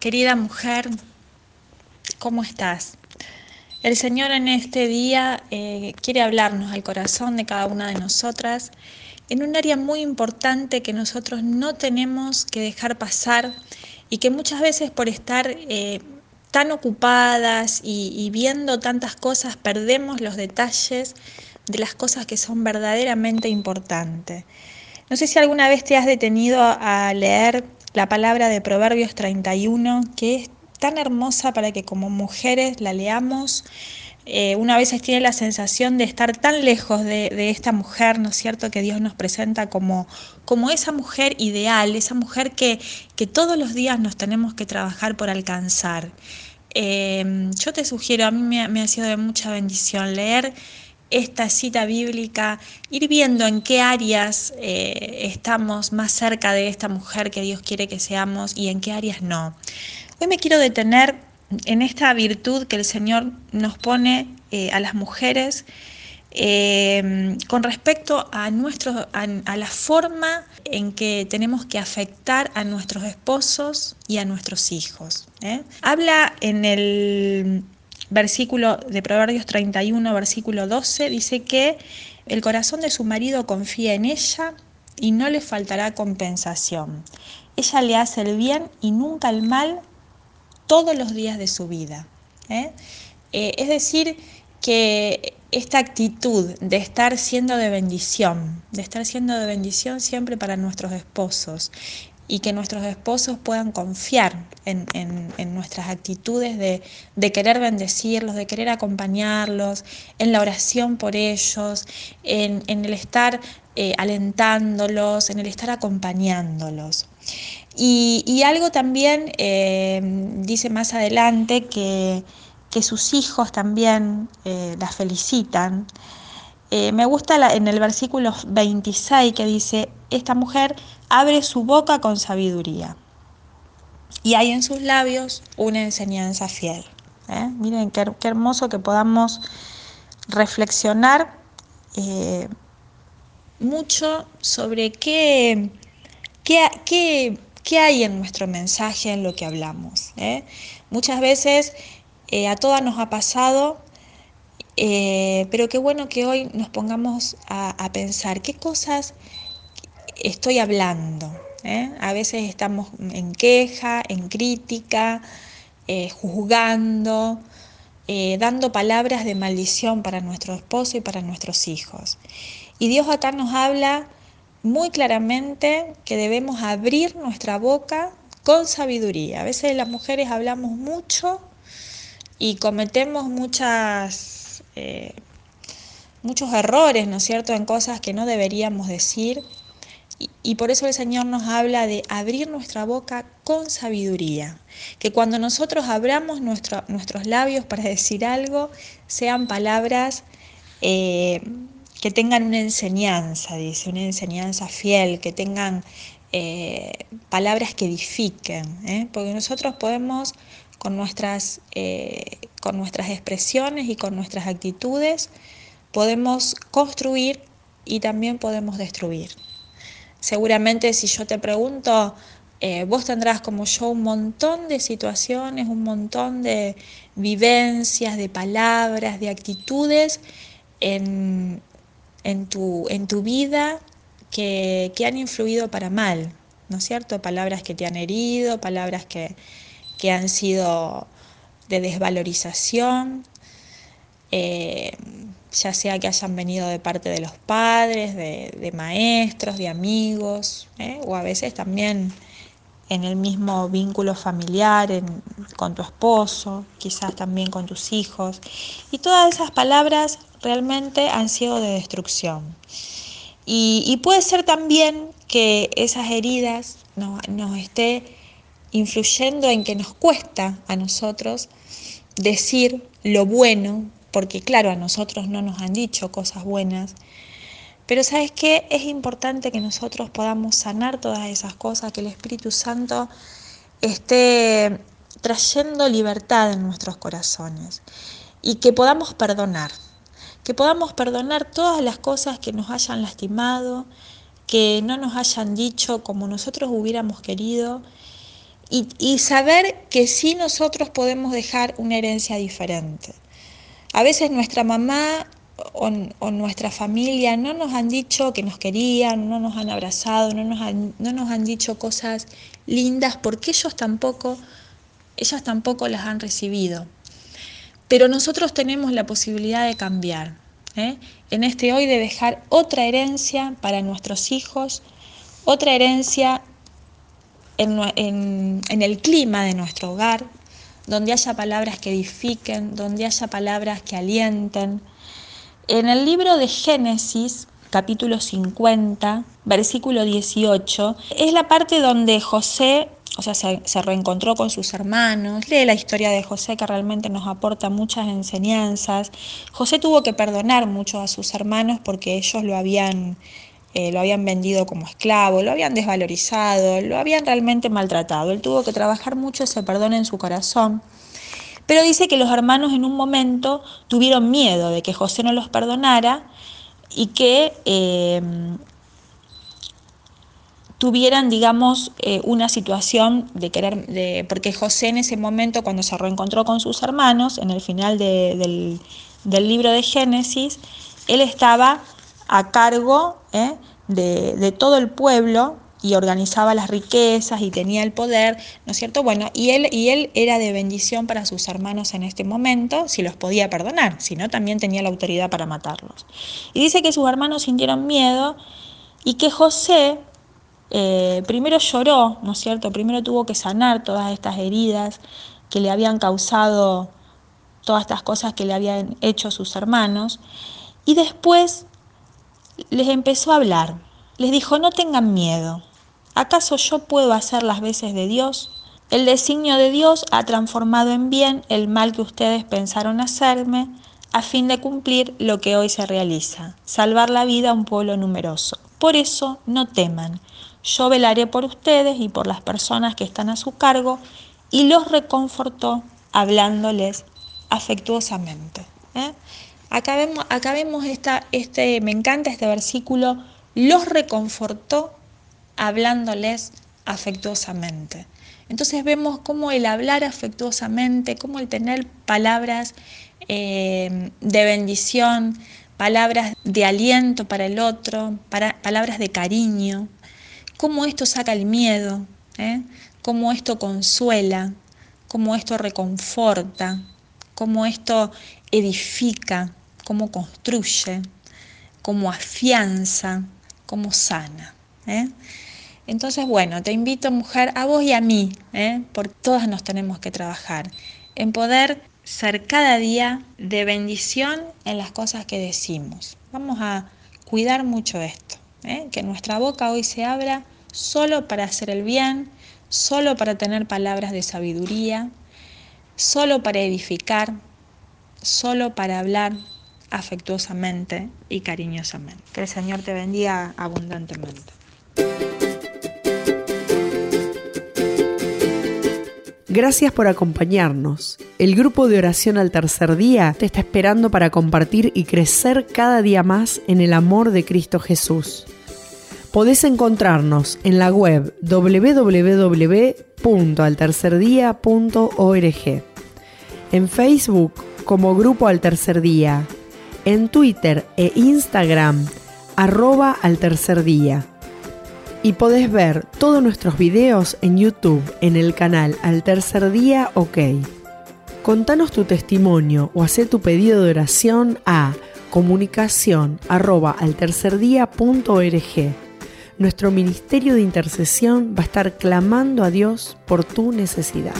Querida mujer, ¿cómo estás? El Señor en este día eh, quiere hablarnos al corazón de cada una de nosotras en un área muy importante que nosotros no tenemos que dejar pasar y que muchas veces por estar eh, tan ocupadas y, y viendo tantas cosas perdemos los detalles de las cosas que son verdaderamente importantes. No sé si alguna vez te has detenido a leer la palabra de Proverbios 31, que es tan hermosa para que como mujeres la leamos. Eh, una vez tiene la sensación de estar tan lejos de, esta mujer, ¿no es cierto?, que Dios nos presenta como, como esa mujer ideal, esa mujer que, que todos los días nos tenemos que trabajar por alcanzar. Eh, yo te sugiero, a mí me ha sido de mucha bendición leer esta cita bíblica, ir viendo en qué áreas eh, estamos más cerca de esta mujer que Dios quiere que seamos y en qué áreas no. Hoy me quiero detener en esta virtud que el Señor nos pone eh, a las mujeres eh, con respecto a, nuestro, a, la forma en que tenemos que afectar a nuestros esposos y a nuestros hijos. Habla en el versículo de Proverbios 31, versículo 12, dice que el corazón de su marido confía en ella y no le faltará compensación. Ella le hace el bien y nunca el mal todos los días de su vida. ¿eh? Eh, es decir, que esta actitud de estar siendo de bendición, de estar siendo de bendición siempre para nuestros esposos y que nuestros esposos puedan confiar en, nuestras actitudes de, querer bendecirlos, de querer acompañarlos, en la oración por ellos, en, el estar eh, alentándolos, en el estar acompañándolos. Y, algo también eh, dice más adelante que, sus hijos también eh, las felicitan. Me gusta en el versículo 26 que dice, esta mujer abre su boca con sabiduría y hay en sus labios una enseñanza fiel. ¿eh? Miren qué, hermoso que podamos reflexionar eh, mucho sobre qué, qué, qué, hay en nuestro mensaje, en lo que hablamos. ¿eh? Muchas veces a todas nos ha pasado, pero qué bueno que hoy nos pongamos a, pensar qué cosas estoy hablando. ¿eh? A veces estamos en queja, en crítica, eh, juzgando, eh, dando palabras de maldición para nuestro esposo y para nuestros hijos. Y Dios acá nos habla muy claramente que debemos abrir nuestra boca con sabiduría. A veces las mujeres hablamos mucho y cometemos muchas, muchos errores, ¿no es cierto?, en cosas que no deberíamos decir y, por eso el Señor nos habla de abrir nuestra boca con sabiduría. Que cuando nosotros abramos nuestros labios para decir algo, sean palabras eh, que tengan una enseñanza, dice, una enseñanza fiel, que tengan eh, palabras que edifiquen. ¿eh? Porque nosotros podemos con nuestras, con nuestras expresiones y con nuestras actitudes, podemos construir y también podemos destruir. Seguramente si yo te pregunto, eh, vos tendrás como yo un montón de situaciones, un montón de vivencias, de palabras, de actitudes en, tu, en tu, vida que, han influido para mal, ¿no es cierto? Palabras que te han herido, palabras que, han sido de desvalorización. Eh, ya sea que hayan venido de parte de los padres, de, maestros, de amigos, ¿eh? o a veces también en el mismo vínculo familiar, con tu esposo, quizás también con tus hijos. Y todas esas palabras realmente han sido de destrucción. Y, puede ser también que esas heridas nos, nos esté influyendo en que nos cuesta a nosotros decir lo bueno porque claro, a nosotros no nos han dicho cosas buenas, pero sabes qué, es importante que nosotros podamos sanar todas esas cosas, que el Espíritu Santo esté trayendo libertad en nuestros corazones y que podamos perdonar, que podamos perdonar todas las cosas que nos hayan lastimado, que no nos hayan dicho como nosotros hubiéramos querido y, saber que sí nosotros podemos dejar una herencia diferente. A veces nuestra mamá o, nuestra familia no nos han dicho que nos querían, no nos han abrazado, no nos han, no nos han dicho cosas lindas porque ellos tampoco, ellas tampoco las han recibido. Pero nosotros tenemos la posibilidad de cambiar. ¿eh? En este hoy de dejar otra herencia para nuestros hijos, otra herencia en, el clima de nuestro hogar, donde haya palabras que edifiquen, donde haya palabras que alienten. En el libro de Génesis, capítulo 50, versículo 18, es la parte donde José, o sea, se, se, reencontró con sus hermanos, lee la historia de José que realmente nos aporta muchas enseñanzas. José tuvo que perdonar mucho a sus hermanos porque ellos lo habían eh, lo habían vendido como esclavo, lo habían desvalorizado, lo habían realmente maltratado. Él tuvo que trabajar mucho ese perdón en su corazón. Pero dice que los hermanos en un momento tuvieron miedo de que José no los perdonara y que eh, tuvieran, digamos, eh, una situación de querer, de, porque José en ese momento, cuando se reencontró con sus hermanos, en el final del, del libro de Génesis, él estaba a cargo ¿eh? de, todo el pueblo y organizaba las riquezas y tenía el poder, ¿no es cierto? Bueno, y él, y él era de bendición para sus hermanos en este momento, si los podía perdonar, si no, también tenía la autoridad para matarlos. Y dice que sus hermanos sintieron miedo y que José eh, primero lloró, ¿no es cierto? Primero tuvo que sanar todas estas heridas que le habían causado todas estas cosas que le habían hecho sus hermanos, y después les empezó a hablar. Les dijo, no tengan miedo. ¿Acaso yo puedo hacer las veces de Dios? El designio de Dios ha transformado en bien el mal que ustedes pensaron hacerme a fin de cumplir lo que hoy se realiza, salvar la vida a un pueblo numeroso. Por eso no teman. Yo velaré por ustedes y por las personas que están a su cargo y los reconfortó hablándoles afectuosamente. ¿eh? Acá vemos, esta, este, me encanta este versículo, los reconfortó hablándoles afectuosamente. Entonces vemos cómo el hablar afectuosamente, cómo el tener palabras eh, de bendición, palabras de aliento para el otro, palabras de cariño, cómo esto saca el miedo, ¿eh? cómo esto consuela, cómo esto reconforta, cómo esto edifica, cómo construye, cómo afianza, cómo sana. ¿eh? Entonces, bueno, te invito, mujer, a vos y a mí, ¿eh? todas nos tenemos que trabajar en poder ser cada día de bendición en las cosas que decimos. Vamos a cuidar mucho esto, ¿eh? que nuestra boca hoy se abra solo para hacer el bien, solo para tener palabras de sabiduría, solo para edificar, solo para hablar afectuosamente y cariñosamente. Que el Señor te bendiga abundantemente. Gracias por acompañarnos. El grupo de oración al tercer día te está esperando para compartir y crecer cada día más en el amor de Cristo Jesús. Podés encontrarnos en la web www.altercerdia.org, en Facebook como Grupo al Tercer Día en Twitter e Instagram arroba al tercer día. Y podés ver todos nuestros videos en YouTube en el canal Al Tercer Día OK. Contanos tu testimonio o haz tu pedido de oración a comunicación arroba Nuestro ministerio de intercesión va a estar clamando a Dios por tu necesidad.